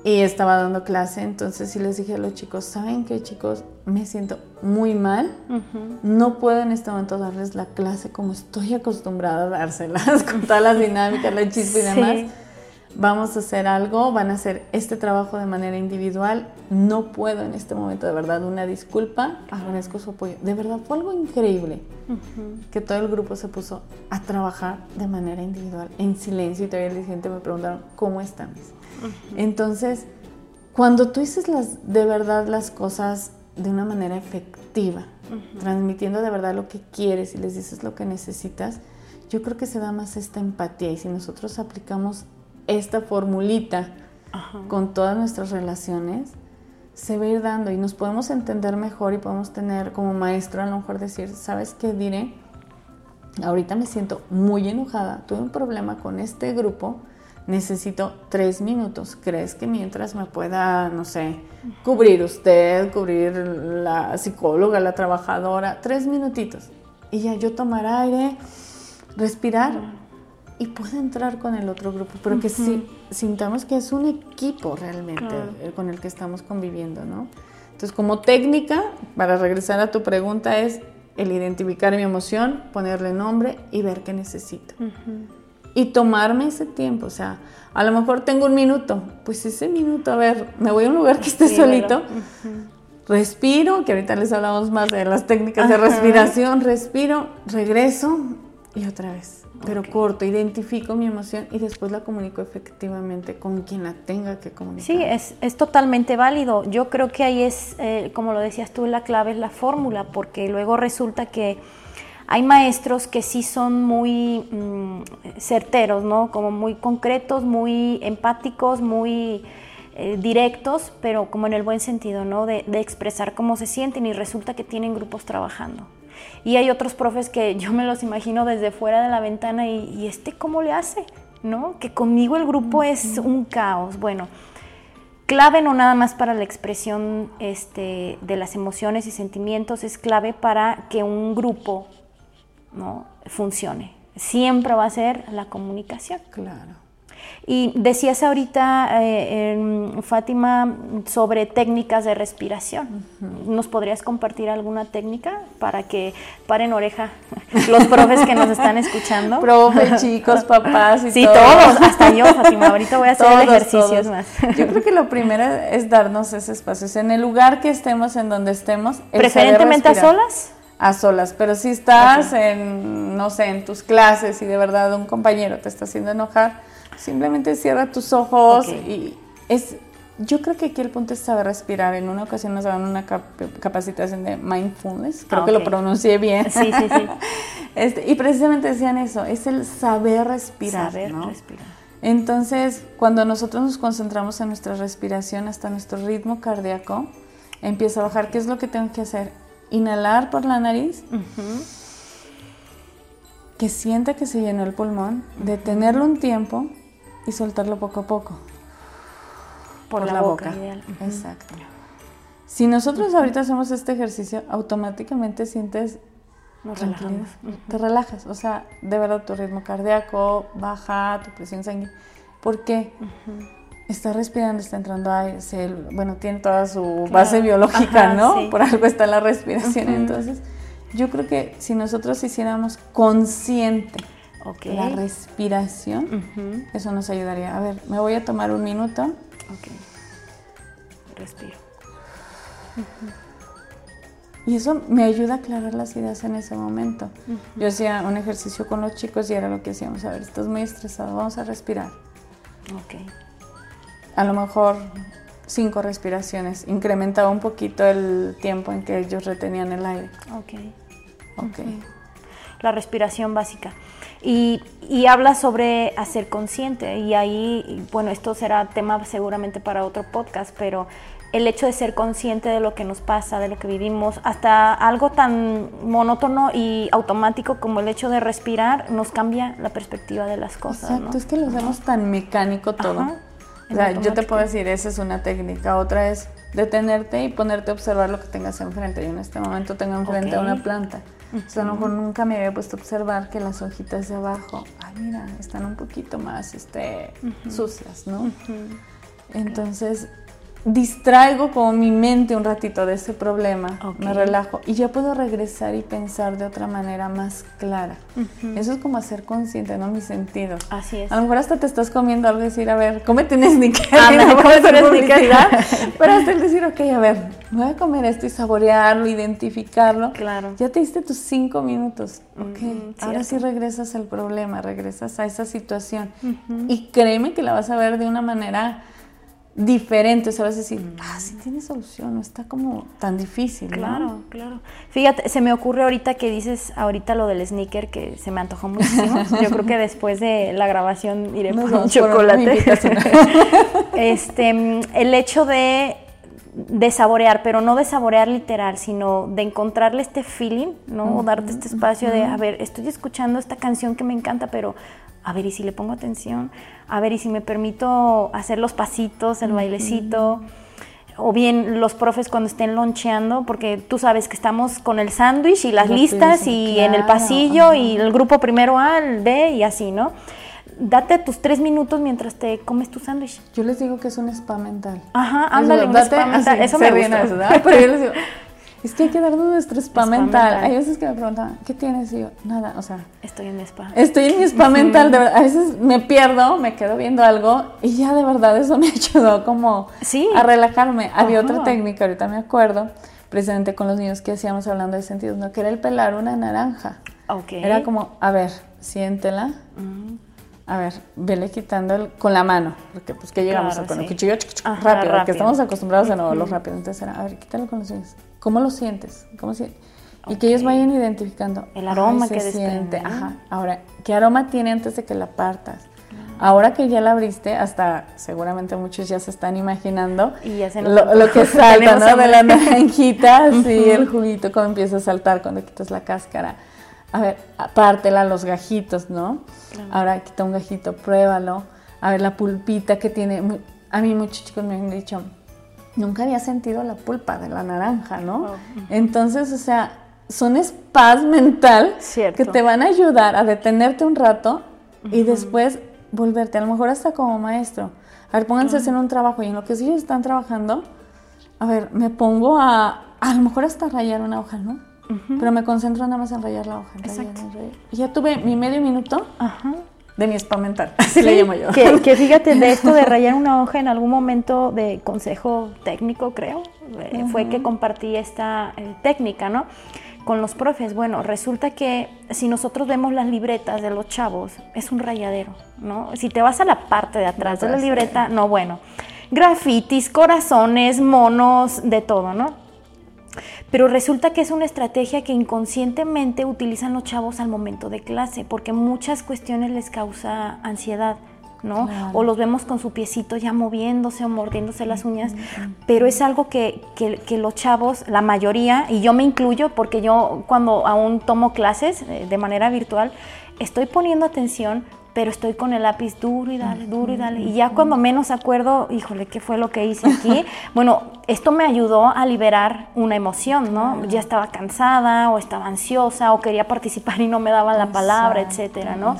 Y estaba dando clase, entonces sí les dije a los chicos, ¿saben qué chicos? Me siento muy mal, no puedo en este momento darles la clase como estoy acostumbrada a dárselas, con todas las dinámicas, la chispa y Sí. demás. Vamos a hacer algo, van a hacer este trabajo de manera individual. No puedo en este momento, de verdad, una disculpa. Agradezco su apoyo. De verdad, fue algo increíble que todo el grupo se puso a trabajar de manera individual, en silencio, y todavía el siguiente me preguntaron, ¿cómo están? Entonces, cuando tú dices las, de verdad las cosas de una manera efectiva, transmitiendo de verdad lo que quieres y les dices lo que necesitas, yo creo que se da más esta empatía. Y si nosotros aplicamos esta formulita con todas nuestras relaciones, se va a ir dando y nos podemos entender mejor y podemos tener como maestro a lo mejor decir, ¿sabes qué diré? ahorita me siento muy enojada, tuve un problema con este grupo, necesito tres minutos. ¿Crees que mientras me pueda, no sé, cubrir usted, cubrir la psicóloga, la trabajadora? Tres minutitos. Y ya yo tomar aire, respirar y puedo entrar con el otro grupo, pero que sí, sintamos que es un equipo realmente con el que estamos conviviendo, ¿no? Entonces, como técnica, para regresar a tu pregunta, es el identificar mi emoción, ponerle nombre y ver qué necesito. Y tomarme ese tiempo, o sea, a lo mejor tengo un minuto, pues ese minuto, a ver, me voy a un lugar que esté solito, respiro, que ahorita les hablamos más de las técnicas de respiración, respiro, regreso y otra vez pero corto, identifico mi emoción y después la comunico efectivamente con quien la tenga que comunicar. Sí, es, es totalmente válido. Yo creo que ahí es, eh, como lo decías tú, la clave es la fórmula, porque luego resulta que hay maestros que sí son muy mm, certeros, ¿no? Como muy concretos, muy empáticos, muy eh, directos, pero como en el buen sentido, ¿no? De, de expresar cómo se sienten y resulta que tienen grupos trabajando. Y hay otros profes que yo me los imagino desde fuera de la ventana y, este cómo le hace, ¿no? Que conmigo el grupo es un caos. Bueno, clave no nada más para la expresión este, de las emociones y sentimientos, es clave para que un grupo ¿no? funcione. Siempre va a ser la comunicación. Claro. Y decías ahorita, eh, Fátima, sobre técnicas de respiración. ¿Nos podrías compartir alguna técnica para que paren oreja los profes que nos están escuchando? Profes, chicos, papás y sí, todos. hasta yo, Fátima. Ahorita voy a hacer ejercicios más. Yo creo que lo primero es darnos ese espacio. En el lugar que estemos, en donde estemos. ¿Preferentemente a solas? A solas, pero si estás en, no sé, en tus clases y de verdad un compañero te está haciendo enojar, Simplemente cierra tus ojos y es, yo creo que aquí el punto es saber respirar. En una ocasión nos daban una capacitación de mindfulness, creo que lo pronuncié bien. Sí, sí, sí. Este, y precisamente decían eso, es el saber respirar. Saber respirar. Entonces, cuando nosotros nos concentramos en nuestra respiración, hasta nuestro ritmo cardíaco empieza a bajar. ¿Qué es lo que tengo que hacer? Inhalar por la nariz que sienta que se llenó el pulmón, detenerlo un tiempo y soltarlo poco a poco. Por, la, boca. Exacto. Si nosotros ahorita hacemos este ejercicio, automáticamente sientes Nos relajamos. Te relajas. O sea, de verdad tu ritmo cardíaco baja, tu presión sanguínea. ¿Por qué? Está respirando, está entrando aire, bueno, tiene toda su base biológica, ¿no? Por algo está la respiración. Entonces, yo creo que si nosotros hiciéramos consciente la respiración, eso nos ayudaría. A ver, me voy a tomar un minuto. Ok. Respiro. Y eso me ayuda a aclarar las ideas en ese momento. Yo hacía un ejercicio con los chicos y era lo que hacíamos. A ver, estás muy estresado, vamos a respirar. Ok. A lo mejor cinco respiraciones. Incrementaba un poquito el tiempo en que ellos retenían el aire. Ok. Ok. La respiración básica. Y, y, habla sobre hacer consciente. Y ahí, bueno, esto será tema seguramente para otro podcast, pero el hecho de ser consciente de lo que nos pasa, de lo que vivimos, hasta algo tan monótono y automático como el hecho de respirar, nos cambia la perspectiva de las cosas. Exacto, es que lo hacemos tan mecánico todo. O sea, yo te puedo decir, esa es una técnica. Otra es detenerte y ponerte a observar lo que tengas enfrente. Yo en este momento tengo enfrente a una planta. O sea, a lo mejor nunca me había puesto a observar que las hojitas de abajo, ay, mira, están un poquito más este, sucias, ¿no? Entonces, distraigo como mi mente un ratito de ese problema, me relajo y ya puedo regresar y pensar de otra manera más clara. Eso es como hacer consciente, ¿no? Mis sentidos. Así es. A lo mejor hasta te estás comiendo algo y decir, a ver, cómete un sneaker. Ah, no, Pero hasta el decir, ok, a ver, voy a comer esto y saborearlo, identificarlo. Claro. Ya te diste tus cinco minutos. Ok, ahora sí regresas al problema, regresas a esa situación. Y créeme que la vas a ver de una manera diferente, o sea, vas a decir, ah, sí tiene solución, no está como tan difícil. Claro, claro. Fíjate, se me ocurre ahorita que dices ahorita lo del sneaker que se me antojó muchísimo. Yo creo que después de la grabación iré por un chocolate. este, el hecho de de saborear, pero no de saborear literal, sino de encontrarle este feeling, ¿no? O darte este espacio de, a ver, estoy escuchando esta canción que me encanta, pero a ver, ¿y si le pongo atención? A ver, ¿y si me permito hacer los pasitos, el bailecito? O bien los profes cuando estén loncheando, porque tú sabes que estamos con el sándwich y las listas y en el pasillo y el grupo primero A, el B y así, ¿no? date tus tres minutos mientras te comes tu sándwich. Yo les digo que es un spa mental. Ajá, ándale, un spa mental. Eso me gusta. Eso, Pero yo les digo, es que hay que darnos nuestro spa, mental. Hay veces que me preguntan, ¿qué tienes? Y yo, nada, o sea. Estoy en mi spa. Estoy en mi spa mental, de verdad. A veces me pierdo, me quedo viendo algo y ya de verdad eso me ayudó como a relajarme. Había otra técnica, ahorita me acuerdo, precisamente con los niños que hacíamos hablando de sentidos, ¿no? Que era el pelar una naranja. Ok. Era como, a ver, siéntela. A ver, vele quitando con la mano, porque pues que llegamos con el cuchillo rápido, porque estamos acostumbrados a no lo rápido. Entonces era, a ver, quítalo con los dedos. ¿Cómo lo sientes? ¿Cómo Y que ellos vayan identificando. El aroma que se siente. Ajá. Ahora, ¿qué aroma tiene antes de que la partas? Ahora que ya la abriste, hasta seguramente muchos ya se están imaginando lo, que salta, ¿no? De la naranjita, así el juguito, cómo empieza a saltar cuando quitas la cáscara a ver, apártela los gajitos, ¿no? Ahora quita un gajito, pruébalo. A ver, la pulpita que tiene. A mí muchos chicos me han dicho, nunca había sentido la pulpa de la naranja, ¿no? Oh, Entonces, o sea, son spas mental que te van a ayudar a detenerte un rato y después volverte, a lo mejor hasta como maestro. A ver, pónganse a hacer un trabajo y en lo que ellos están trabajando, a ver, me pongo a, a lo mejor hasta rayar una hoja, ¿no? Pero me concentro nada más en rayar la hoja. Exacto. Ya tuve mi medio minuto de mi spam mental, así le llamo yo. Que, fíjate, de esto de rayar una hoja en algún momento de consejo técnico, creo, eh, fue que compartí esta eh, técnica, ¿no? Con los profes. Bueno, resulta que si nosotros vemos las libretas de los chavos, es un rayadero, ¿no? Si te vas a la parte de atrás de la libreta, no, bueno. Grafitis, corazones, monos, de todo, ¿no? Pero resulta que es una estrategia que inconscientemente utilizan los chavos al momento de clase, porque muchas cuestiones les causa ansiedad. ¿no? O los vemos con su piecito ya moviéndose o mordiéndose las uñas, pero es algo que, que, los chavos, la mayoría, y yo me incluyo porque yo cuando aún tomo clases eh, de manera virtual, estoy poniendo atención pero estoy con el lápiz duro y dale, duro y dale. Y ya cuando menos acuerdo, híjole, ¿qué fue lo que hice aquí? bueno, esto me ayudó a liberar una emoción, ¿no? Ya estaba cansada o estaba ansiosa o quería participar y no me daban la palabra, etcétera, ¿no?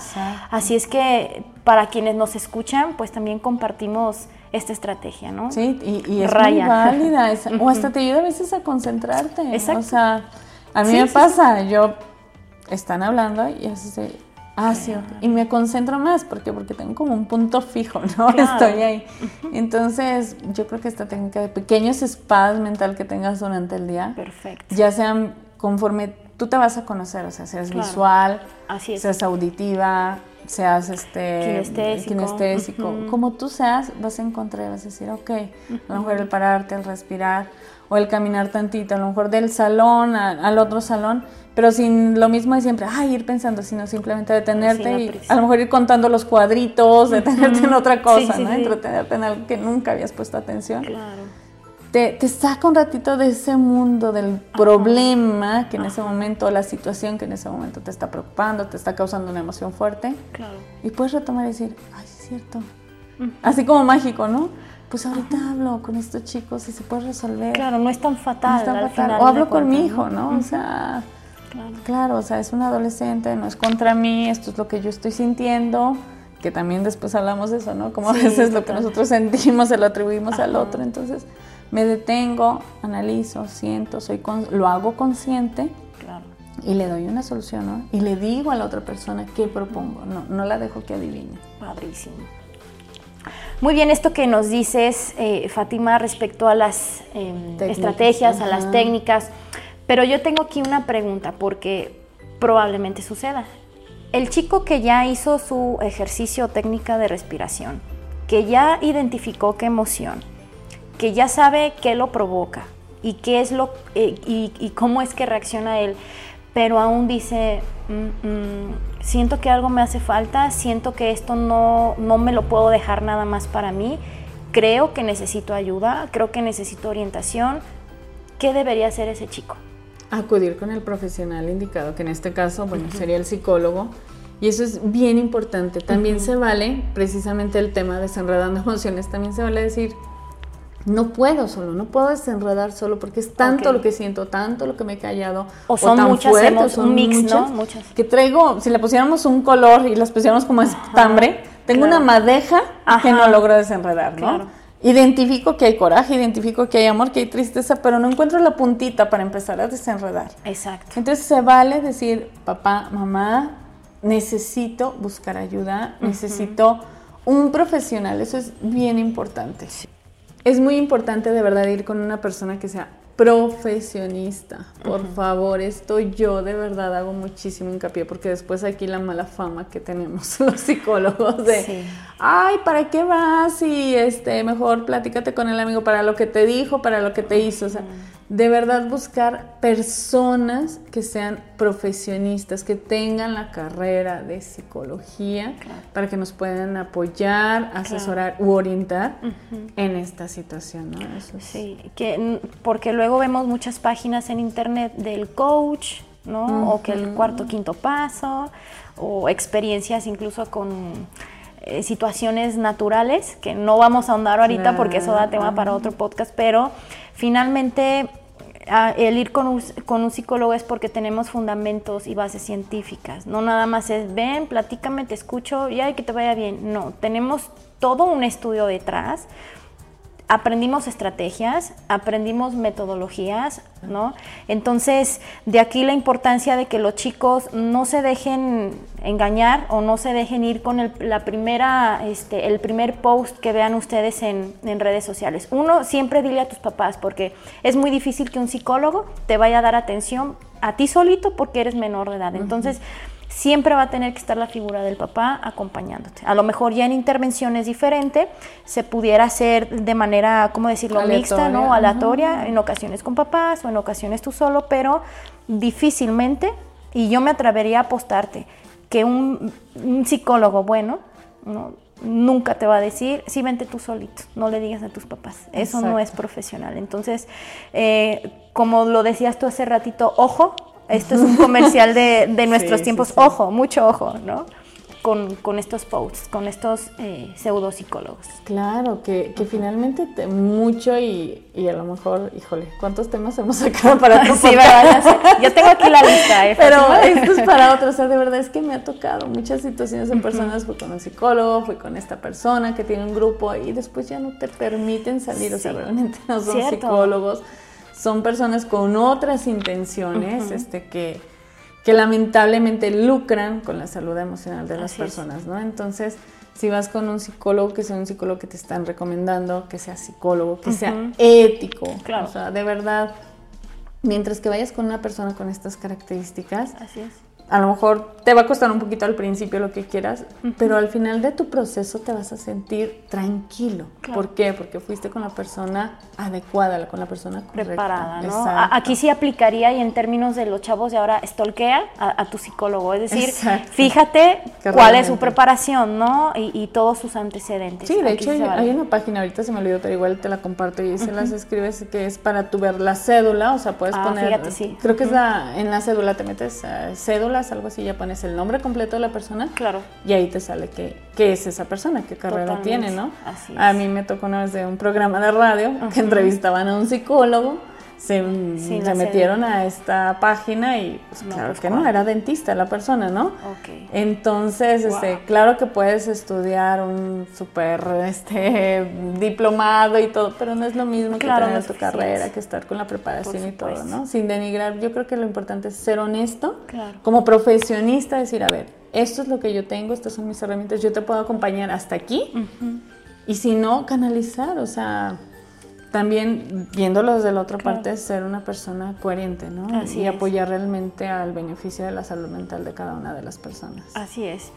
Así es que para quienes nos escuchan, pues también compartimos esta estrategia, ¿no? Sí, y, es muy válida, o hasta te ayuda a veces a concentrarte. Exacto. O sea, a mí me pasa, yo están hablando y así Ah, sí, y me concentro más, ¿por qué? Porque tengo como un punto fijo, ¿no? Estoy ahí. Entonces, yo creo que esta técnica de pequeños spas mental que tengas durante el día, Perfecto. ya sean conforme tú te vas a conocer, o sea, seas visual, seas auditiva, seas este kinestésico, como tú seas, vas a encontrar, vas a decir, ok, a lo mejor el pararte, el respirar, o el caminar tantito, a lo mejor del salón al otro salón, pero sin lo mismo de siempre, ay, ir pensando, sino simplemente detenerte y a lo mejor ir contando los cuadritos, detenerte en otra cosa, ¿no? Entretenerte en algo que nunca habías puesto atención. Claro. Te, te, saca un ratito de ese mundo del problema que en ese momento, la situación que en ese momento te está preocupando, te está causando una emoción fuerte. Claro. Y puedes retomar y decir, ay, es cierto. Así como mágico, ¿no? Pues ahorita hablo con estos chicos y se puede resolver. Claro, no es tan fatal. o hablo con mi hijo, ¿no? O sea, claro. o sea, es un adolescente, no es contra mí, esto es lo que yo estoy sintiendo, que también después hablamos de eso, ¿no? Como a veces lo que nosotros sentimos se lo atribuimos al otro, entonces me detengo, analizo, siento, soy lo hago consciente. Y le doy una solución, ¿no? Y le digo a la otra persona qué propongo, no, no la dejo que adivine. Padrísimo. Muy bien, esto que nos dices, eh, Fátima, respecto a las em, estrategias, a las técnicas, pero yo tengo aquí una pregunta porque probablemente suceda. El chico que ya hizo su ejercicio técnica de respiración, que ya identificó qué emoción, que ya sabe qué lo provoca y qué es lo eh, y, cómo es que reacciona él, pero aún dice, mm, mm, siento que algo me hace falta, siento que esto no, no me lo puedo dejar nada más para mí. creo que necesito ayuda, creo que necesito orientación, ¿qué debería hacer ese chico? Acudir con el profesional indicado, que en este caso, bueno, sería el psicólogo. Y eso es bien importante. También se vale, precisamente el tema de desenredando emociones, también se vale decir, no puedo solo, no puedo desenredar solo porque es tanto lo que siento, tanto lo que me he callado. O son muchas, fuerte, son un mix, ¿no? Muchas. Que traigo, si le pusiéramos un color y las pusiéramos como estambre, tengo una madeja que no logro desenredar, ¿no? Identifico que hay coraje, identifico que hay amor, que hay tristeza, pero no encuentro la puntita para empezar a desenredar. Exacto. Entonces se vale decir, papá, mamá, necesito buscar ayuda, necesito un profesional, eso es bien importante. Es muy importante de verdad ir con una persona que sea profesionista. Por favor, esto yo de verdad hago muchísimo hincapié porque después aquí la mala fama que tenemos los psicólogos de, ay, ¿para qué vas? Y este, mejor platícate con el amigo para lo que te dijo, para lo que te hizo. O sea, de verdad buscar personas que sean profesionistas, que tengan la carrera de psicología para que nos puedan apoyar, asesorar u orientar en esta situación. ¿no? sí, que, porque luego vemos muchas páginas en internet del coach, ¿no? O que el cuarto, quinto paso, o experiencias incluso con eh, situaciones naturales, que no vamos a ahondar ahorita porque eso da tema para otro podcast, pero finalmente el ir con un, con un, psicólogo es porque tenemos fundamentos y bases científicas. No nada más es, ven, platícame, te escucho y ay, que te vaya bien. No, tenemos todo un estudio detrás aprendimos estrategias, aprendimos metodologías, ¿no? Entonces, de aquí la importancia de que los chicos no se dejen engañar o no se dejen ir con el, la primera, este, el primer post que vean ustedes en, redes sociales. Uno, siempre dile a tus papás, porque es muy difícil que un psicólogo te vaya a dar atención a ti solito porque eres menor de edad. Entonces, siempre va a tener que estar la figura del papá acompañándote. A lo mejor ya en intervenciones diferente se pudiera hacer de manera, ¿cómo decirlo?, mixta, ¿no? Aleatoria, en ocasiones con papás o en ocasiones tú solo, pero difícilmente, y yo me atrevería a apostarte, que un, psicólogo bueno, nunca te va a decir, sí, vente tú solito, no le digas a tus papás. Eso no es profesional. Entonces, eh, como lo decías tú hace ratito, ojo, esto es un comercial de, nuestros tiempos. Ojo, mucho ojo, ¿no? Con, estos posts, con estos eh, pseudo psicólogos. Claro, que, finalmente mucho y, a lo mejor, híjole, ¿cuántos temas hemos sacado para otro sí, Yo tengo aquí la lista, ¿eh? Pero esto es para otros, o sea, de verdad es que me ha tocado muchas situaciones en personas, fui con un psicólogo, fui con esta persona que tiene un grupo y después ya no te permiten salir, o sea, realmente no son psicólogos son personas con otras intenciones este, que, que lamentablemente lucran con la salud emocional de las personas, ¿no? Entonces, si vas con un psicólogo, que sea un psicólogo que te están recomendando, que sea psicólogo, que sea ético, claro. o sea, de verdad, mientras que vayas con una persona con estas características, Así es a lo mejor te va a costar un poquito al principio lo que quieras, pero al final de tu proceso te vas a sentir tranquilo. ¿Por qué? Porque fuiste con la persona adecuada, con la persona preparada. ¿no? Aquí sí aplicaría y en términos de los chavos de ahora, stalkea a, tu psicólogo, es decir, fíjate cuál es su preparación, ¿no? Y, todos sus antecedentes. Sí, de hecho hay, una página, ahorita se me olvidó, pero igual te la comparto y se las escribes que es para tu ver la cédula, o sea, puedes ah, poner, fíjate, sí. creo que es la, en la cédula te metes cédula algo así, ya pones el nombre completo de la persona. Claro. Y ahí te sale qué, qué es esa persona, qué carrera tiene, ¿no? Así A mí me tocó una vez de un programa de radio que entrevistaban a un psicólogo se, metieron a esta página y pues, claro pues, que no, era dentista la persona, ¿no? Entonces, este, claro que puedes estudiar un súper este, diplomado y todo, pero no es lo mismo que tener tu carrera, que estar con la preparación y todo, ¿no? Sin denigrar, yo creo que lo importante es ser honesto, como profesionista, decir, a ver, esto es lo que yo tengo, estas son mis herramientas, yo te puedo acompañar hasta aquí, y si no, canalizar, o sea también viéndolo desde la otra parte, ser una persona coherente, ¿no? Así y apoyar realmente al beneficio de la salud mental de cada una de las personas. Así es.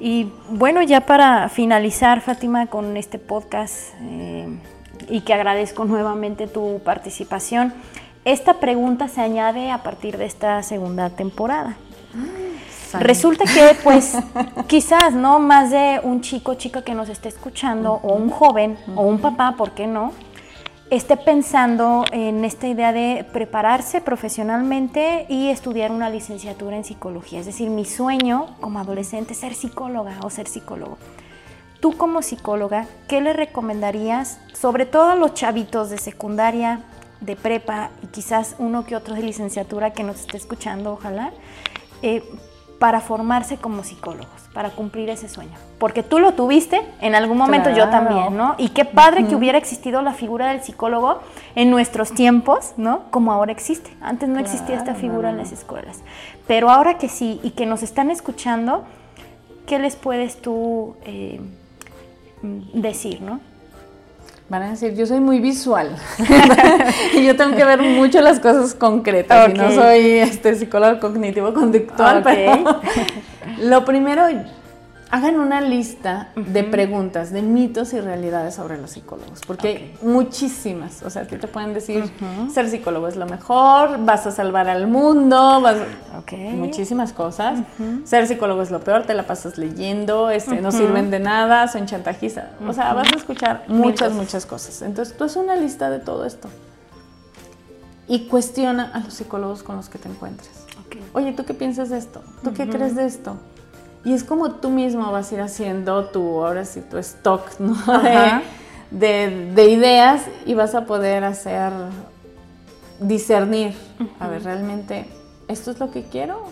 Y bueno, ya para finalizar, Fátima, con este podcast, eh, y que agradezco nuevamente tu participación, esta pregunta se añade a partir de esta segunda temporada. Resulta que, pues, quizás, ¿no? Más de un chico, chica que nos esté escuchando, o un joven, o un papá, ¿por qué no? Esté pensando en esta idea de prepararse profesionalmente y estudiar una licenciatura en psicología. Es decir, mi sueño como adolescente es ser psicóloga o ser psicólogo. Tú como psicóloga, ¿qué le recomendarías, sobre todo a los chavitos de secundaria, de prepa y quizás uno que otro de licenciatura que nos esté escuchando, ojalá, eh, para formarse como psicólogos? para cumplir ese sueño. Porque tú lo tuviste, en algún momento yo también, ¿no? Y qué padre que hubiera existido la figura del psicólogo en nuestros tiempos, ¿no? Como ahora existe. Antes no existía esta figura en las escuelas. Pero ahora que sí y que nos están escuchando, ¿qué les puedes tú eh, decir, ¿no? Van a decir, yo soy muy visual y yo tengo que ver mucho las cosas concretas y no soy este psicólogo cognitivo conductual, pero lo primero hagan una lista de preguntas, de mitos y realidades sobre los psicólogos, porque hay muchísimas, o sea, que te pueden decir, ser psicólogo es lo mejor, vas a salvar al mundo, vas muchísimas cosas, ser psicólogo es lo peor, te la pasas leyendo, este, no sirven de nada, son chantajistas, o sea, vas a escuchar muchas, muchas cosas. Entonces, tú es una lista de todo esto y cuestiona a los psicólogos con los que te encuentres. Oye, ¿tú qué piensas de esto? ¿Tú qué crees de esto? Y es como tú mismo vas a ir haciendo tu, ahora sí, tu stock, ¿no? De, de, ideas y vas a poder hacer, discernir, a ver, realmente, ¿esto es lo que quiero?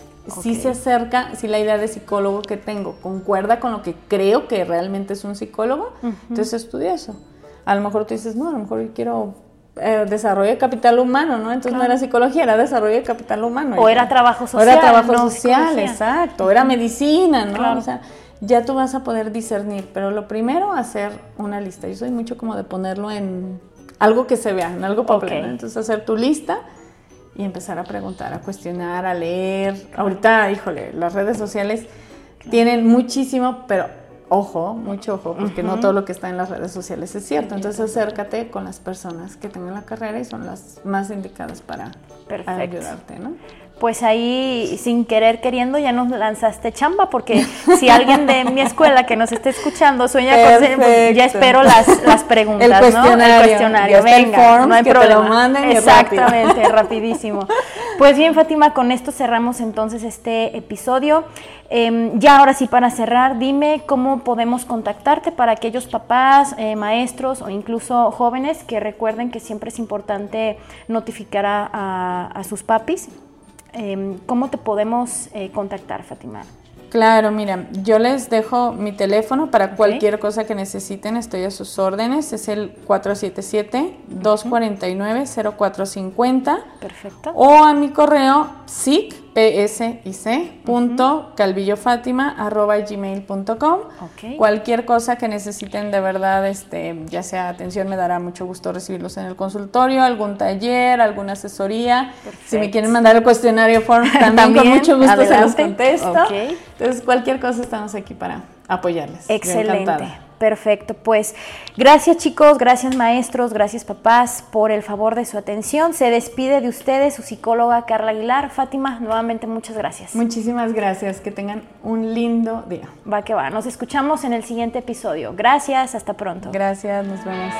Si se acerca, si la idea de psicólogo que tengo concuerda con lo que creo que realmente es un psicólogo, entonces estudia eso. A lo mejor tú dices, no, a lo mejor yo quiero eh, desarrollo de capital humano, ¿no? Entonces no era psicología, era desarrollo de capital humano. O era trabajo social. O era trabajo social, exacto. O era medicina, ¿no? O sea, ya tú vas a poder discernir. Pero lo primero, hacer una lista. Yo soy mucho como de ponerlo en algo que se vea, en algo papel. Entonces, hacer tu lista y empezar a preguntar, a cuestionar, a leer. Ahorita, híjole, las redes sociales tienen muchísimo, pero ojo, mucho ojo, porque no todo lo que está en las redes sociales es cierto. Entonces acércate con las personas que tengan la carrera y son las más indicadas para, ayudarte, ¿no? Pues ahí, sin querer queriendo, ya nos lanzaste chamba, porque si alguien de mi escuela que nos esté escuchando sueña con ya espero las, las preguntas, el ¿no? El cuestionario. Venga, no hay problema. Exactamente, rapidísimo. Pues bien, Fátima, con esto cerramos entonces este episodio. Em, ya ahora sí, para cerrar, dime cómo podemos contactarte para aquellos papás, eh, maestros o incluso jóvenes que recuerden que siempre es importante notificar a, sus papis. Em, ¿Cómo te podemos eh, contactar, Fátima? Claro, mira, yo les dejo mi teléfono para cualquier cosa que necesiten, estoy a sus órdenes, es el 477-249-0450. Perfecto. O a mi correo sic, gmail.com Cualquier cosa que necesiten de verdad, este, ya sea atención, me dará mucho gusto recibirlos en el consultorio, algún taller, alguna asesoría. Si me quieren mandar el cuestionario form, también, con mucho gusto se los contesto. Entonces, cualquier cosa estamos aquí para apoyarles. Excelente. Perfecto, pues gracias chicos, gracias maestros, gracias papás por el favor de su atención. Se despide de ustedes su psicóloga Carla Aguilar. Fátima, nuevamente muchas gracias. Muchísimas gracias, que tengan un lindo día. Va que va, nos escuchamos en el siguiente episodio. Gracias, hasta pronto. Gracias, nos vemos.